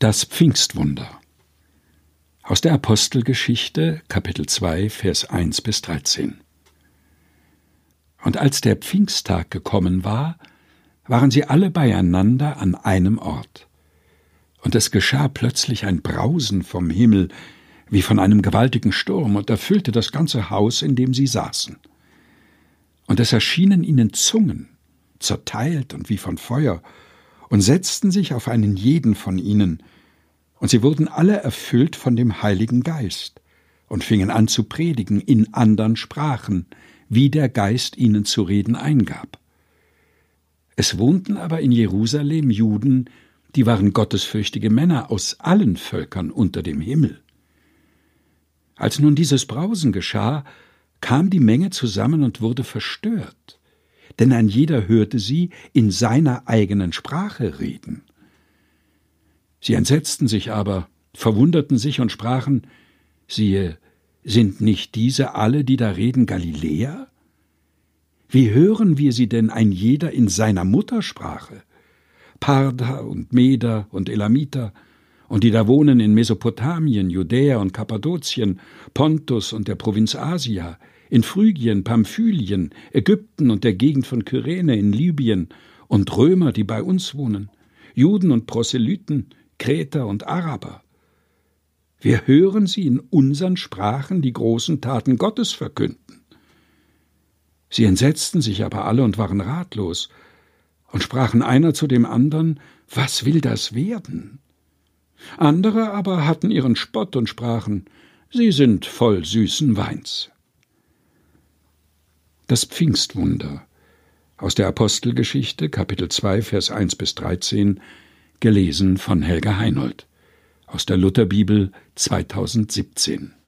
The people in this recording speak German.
Das Pfingstwunder aus der Apostelgeschichte Kapitel 2 Vers 1 bis 13 Und als der Pfingsttag gekommen war, waren sie alle beieinander an einem Ort. Und es geschah plötzlich ein Brausen vom Himmel, wie von einem gewaltigen Sturm, und erfüllte das ganze Haus, in dem sie saßen. Und es erschienen ihnen Zungen, zerteilt und wie von Feuer, und setzten sich auf einen jeden von ihnen, und sie wurden alle erfüllt von dem Heiligen Geist und fingen an zu predigen in andern Sprachen, wie der Geist ihnen zu reden eingab. Es wohnten aber in Jerusalem Juden, die waren gottesfürchtige Männer aus allen Völkern unter dem Himmel. Als nun dieses Brausen geschah, kam die Menge zusammen und wurde verstört, denn ein jeder hörte sie in seiner eigenen Sprache reden. Sie entsetzten sich aber, verwunderten sich und sprachen, siehe, sind nicht diese alle, die da reden, Galiläer? Wie hören wir sie denn ein jeder in seiner Muttersprache? Parda und Meder und Elamiter, und die da wohnen in Mesopotamien, Judäa und Kappadokien, Pontus und der Provinz Asia, in Phrygien, Pamphylien, Ägypten und der Gegend von Kyrene in Libyen, und Römer, die bei uns wohnen, Juden und Proselyten, Kreter und Araber. Wir hören sie in unseren Sprachen die großen Taten Gottes verkünden. Sie entsetzten sich aber alle und waren ratlos und sprachen einer zu dem anderen, was will das werden? Andere aber hatten ihren Spott und sprachen, sie sind voll süßen Weins. Das Pfingstwunder aus der Apostelgeschichte, Kapitel 2, Vers 1 bis 13, gelesen von Helga Heinold aus der Lutherbibel 2017.